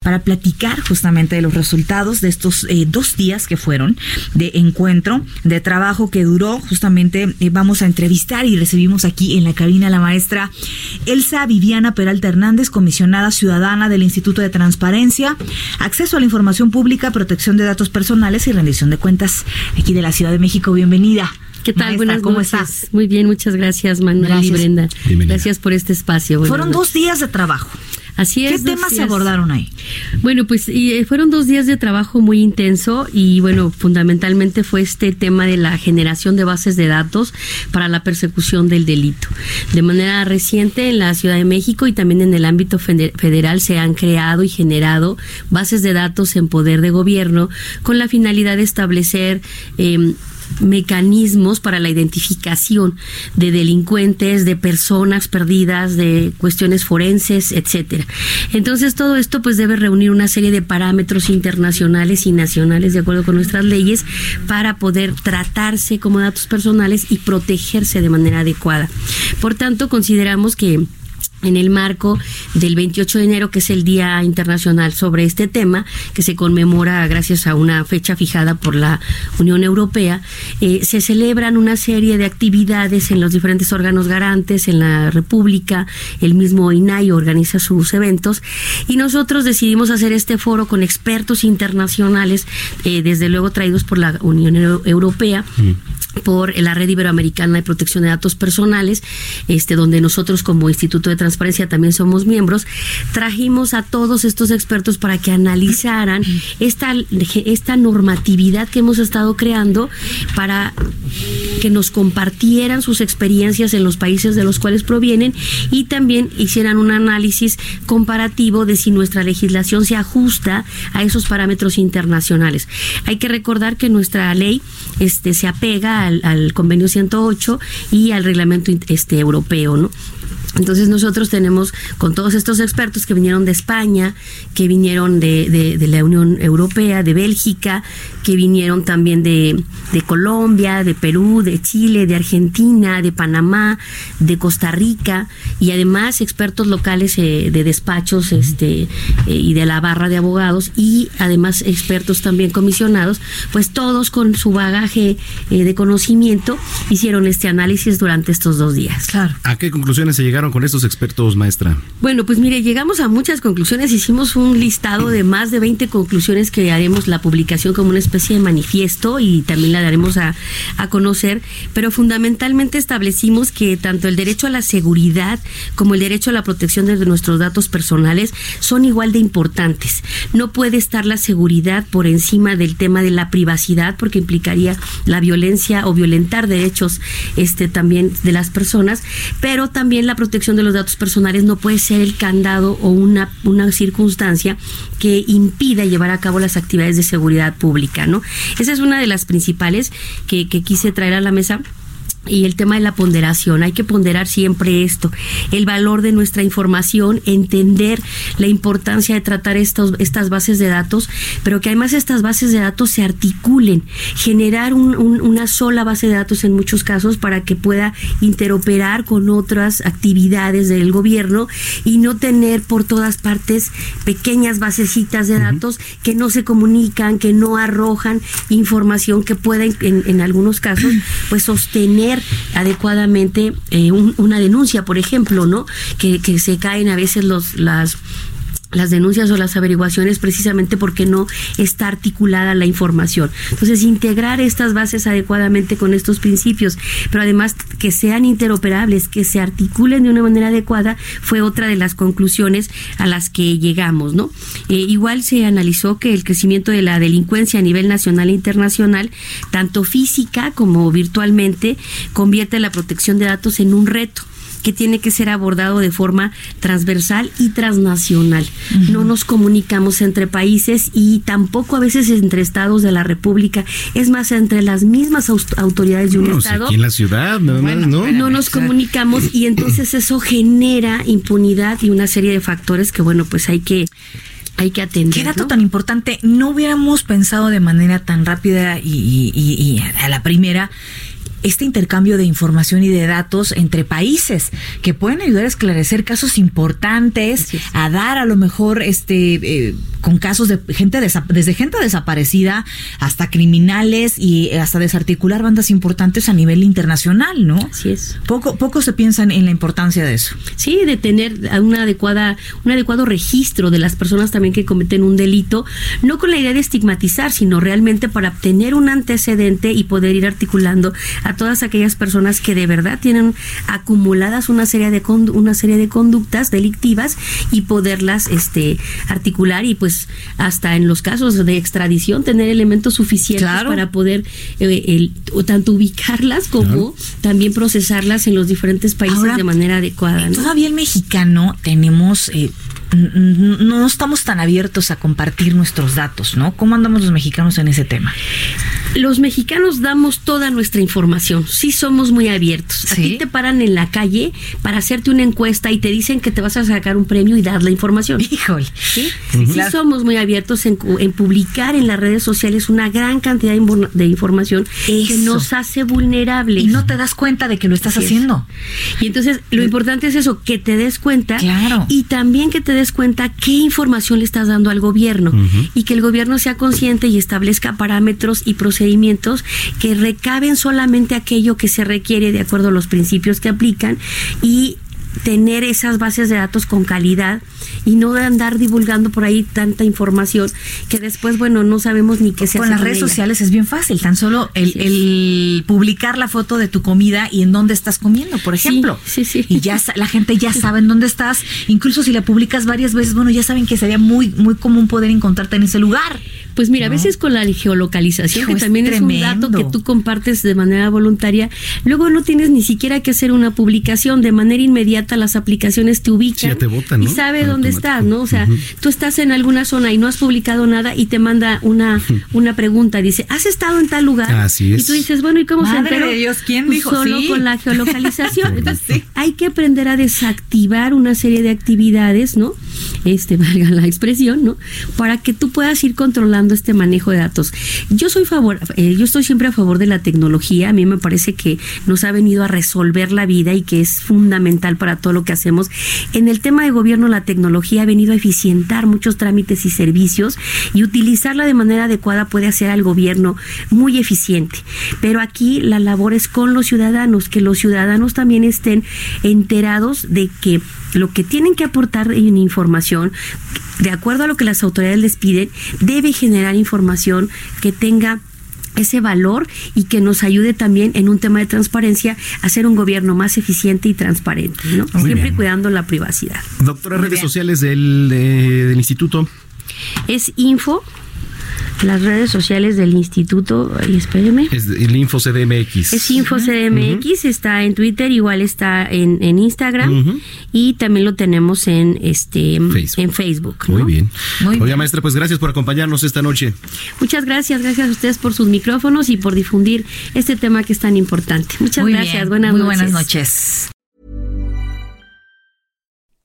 Para platicar justamente de los resultados de estos eh, dos días que fueron de encuentro, de trabajo que duró. Justamente eh, vamos a entrevistar y recibimos aquí en la cabina a la maestra Elsa Viviana Peralta Hernández, comisionada ciudadana del Instituto de Transparencia, Acceso a la Información Pública, Protección de Datos Personales y Rendición de Cuentas aquí de la Ciudad de México. Bienvenida. ¿Qué tal? Buenas ¿cómo estás? Muy bien, muchas gracias, Manuel y Brenda. Gracias por este espacio. Fueron dos días de trabajo. Así es. ¿Qué temas se abordaron ahí? Bueno, pues y, fueron dos días de trabajo muy intenso y bueno, fundamentalmente fue este tema de la generación de bases de datos para la persecución del delito. De manera reciente en la Ciudad de México y también en el ámbito federal se han creado y generado bases de datos en poder de gobierno con la finalidad de establecer eh, mecanismos para la identificación de delincuentes, de personas perdidas, de cuestiones forenses, etcétera. Entonces todo esto pues debe reunir una serie de parámetros internacionales y nacionales de acuerdo con nuestras leyes para poder tratarse como datos personales y protegerse de manera adecuada. Por tanto, consideramos que en el marco del 28 de enero, que es el Día Internacional sobre este tema, que se conmemora gracias a una fecha fijada por la Unión Europea, eh, se celebran una serie de actividades en los diferentes órganos garantes en la República, el mismo INAI organiza sus eventos, y nosotros decidimos hacer este foro con expertos internacionales, eh, desde luego traídos por la Unión Europea, mm. Por la Red Iberoamericana de Protección de Datos Personales, este, donde nosotros como Instituto de Transparencia también somos miembros, trajimos a todos estos expertos para que analizaran esta, esta normatividad que hemos estado creando para que nos compartieran sus experiencias en los países de los cuales provienen y también hicieran un análisis comparativo de si nuestra legislación se ajusta a esos parámetros internacionales. Hay que recordar que nuestra ley este, se apega al, al convenio 108 y al reglamento este, europeo, ¿no? Entonces nosotros tenemos con todos estos expertos que vinieron de España, que vinieron de, de, la Unión Europea, de Bélgica, que vinieron también de, de, Colombia, de Perú, de Chile, de Argentina, de Panamá, de Costa Rica y además expertos locales eh, de despachos este, eh, y de la barra de abogados y además expertos también comisionados, pues todos con su bagaje eh, de conocimiento hicieron este análisis durante estos dos días. Claro. ¿A qué conclusiones se llegaron con estos expertos, maestra? Bueno, pues mire, llegamos a muchas conclusiones, hicimos un listado de más de 20 conclusiones que haremos la publicación como una especie de manifiesto y también la daremos a, a conocer, pero fundamentalmente establecimos que tanto el derecho a la seguridad como el derecho a la protección de nuestros datos personales son igual de importantes. No puede estar la seguridad por encima del tema de la privacidad porque implicaría la violencia o violentar derechos este también de las personas, pero también la protección de los datos personales no puede ser el candado o una, una circunstancia que impida llevar a cabo las actividades de seguridad pública, ¿no? Esa es una de las principales que, que quise traer a la mesa y el tema de la ponderación. Hay que ponderar siempre esto, el valor de nuestra información, entender la importancia de tratar estos, estas bases de datos, pero que además estas bases de datos se articulen, generar una sola base de datos en muchos casos para que pueda interoperar con otras actividades del gobierno y no tener por todas partes pequeñas basecitas de datos que no se comunican, que no arrojan información que pueda en, en algunos casos pues sostener adecuadamente eh, una denuncia, por ejemplo, ¿no? Que, que se caen a veces los las las denuncias o las averiguaciones precisamente porque no está articulada la información. Entonces, integrar estas bases adecuadamente con estos principios, pero además que sean interoperables, que se articulen de una manera adecuada, fue otra de las conclusiones a las que llegamos, ¿no? Eh, igual se analizó que el crecimiento de la delincuencia a nivel nacional e internacional, tanto física como virtualmente, convierte la protección de datos en un reto que tiene que ser abordado de forma transversal y transnacional. No nos comunicamos entre países y tampoco a veces entre estados de la República, es más entre las mismas autoridades de un estado. Aquí en la ciudad, ¿no? No nos comunicamos y entonces eso genera impunidad y una serie de factores que bueno, pues hay que hay que atender. Qué dato tan importante. No hubiéramos pensado de manera tan rápida y a la primera este intercambio de información y de datos entre países que pueden ayudar a esclarecer casos importantes, a dar a lo mejor este eh, con casos de gente desde gente desaparecida hasta criminales y hasta desarticular bandas importantes a nivel internacional, ¿no? Así es. Poco poco se piensan en la importancia de eso. Sí, de tener una adecuada un adecuado registro de las personas también que cometen un delito, no con la idea de estigmatizar, sino realmente para obtener un antecedente y poder ir articulando a todas aquellas personas que de verdad tienen acumuladas una serie de una serie de conductas delictivas y poderlas este articular y pues hasta en los casos de extradición tener elementos suficientes para poder eh, el, tanto ubicarlas como también procesarlas en los diferentes países de manera adecuada. Todavía el mexicano tenemos eh, no estamos tan abiertos a compartir nuestros datos, ¿no? ¿Cómo andamos los mexicanos en ese tema? Los mexicanos damos toda nuestra información, sí somos muy abiertos. Aquí te paran en la calle para hacerte una encuesta y te dicen que te vas a sacar un premio y dar la información. Híjole. Sí, somos muy abiertos en, publicar en las redes sociales una gran cantidad de, información que nos hace vulnerables. Y no te das cuenta de que lo estás haciendo. Y entonces lo importante es eso, que te des cuenta claro. y también que te des cuenta qué información le estás dando al gobierno y que el gobierno sea consciente y establezca parámetros y procedimientos que recaben solamente aquello que se requiere de acuerdo a los principios que aplican y tener esas bases de datos con calidad y no andar divulgando por ahí tanta información que después, bueno, no sabemos ni qué se Con las redes sociales es bien fácil, tan solo el, publicar la foto de tu comida y en dónde estás comiendo, por ejemplo. Sí, sí, Y ya la gente ya sabe en dónde estás, incluso si la publicas varias veces, bueno, ya saben que sería muy muy común poder encontrarte en ese lugar. Pues mira, a veces con la geolocalización, que también es, un dato que tú compartes de manera voluntaria, luego no tienes ni siquiera que hacer una publicación, de manera inmediata las aplicaciones te ubican y sabe dónde estás, ¿no? O sea, tú estás en alguna zona y no has publicado nada y te manda una, una pregunta, dice, ¿has estado en tal lugar? Así es. Y tú dices, bueno, ¿y cómo se enteró? de Dios, ¿quién pues dijo? Solo con la geolocalización. Entonces, hay que aprender a desactivar una serie de actividades, ¿no? Este, valga la expresión, ¿no? Para que tú puedas ir controlando este manejo de datos. Yo soy favor, eh, yo estoy siempre a favor de la tecnología. A mí me parece que nos ha venido a resolver la vida y que es fundamental para todo lo que hacemos. En el tema de gobierno, la tecnología ha venido a eficientar muchos trámites y servicios y utilizarla de manera adecuada puede hacer al gobierno muy eficiente. Pero aquí la labor es con los ciudadanos, que los ciudadanos también estén enterados de que lo que tienen que aportar en información, de acuerdo a lo que las autoridades les piden, debe generar información que tenga ese valor y que nos ayude también en un tema de transparencia a ser un gobierno más eficiente y transparente, ¿no? Siempre cuidando la privacidad. Doctora, redes sociales del, del instituto. Es info las redes sociales del instituto, y espéreme. Es el Info CDMX. Es Info CDMX, está en Twitter, igual está en, en Instagram y también lo tenemos en este Facebook. en Facebook. Muy bien. Oiga, maestra, pues gracias por acompañarnos esta noche. Muchas gracias, gracias a ustedes por sus micrófonos y por difundir este tema que es tan importante. Muchas gracias, buenas Muy buenas noches.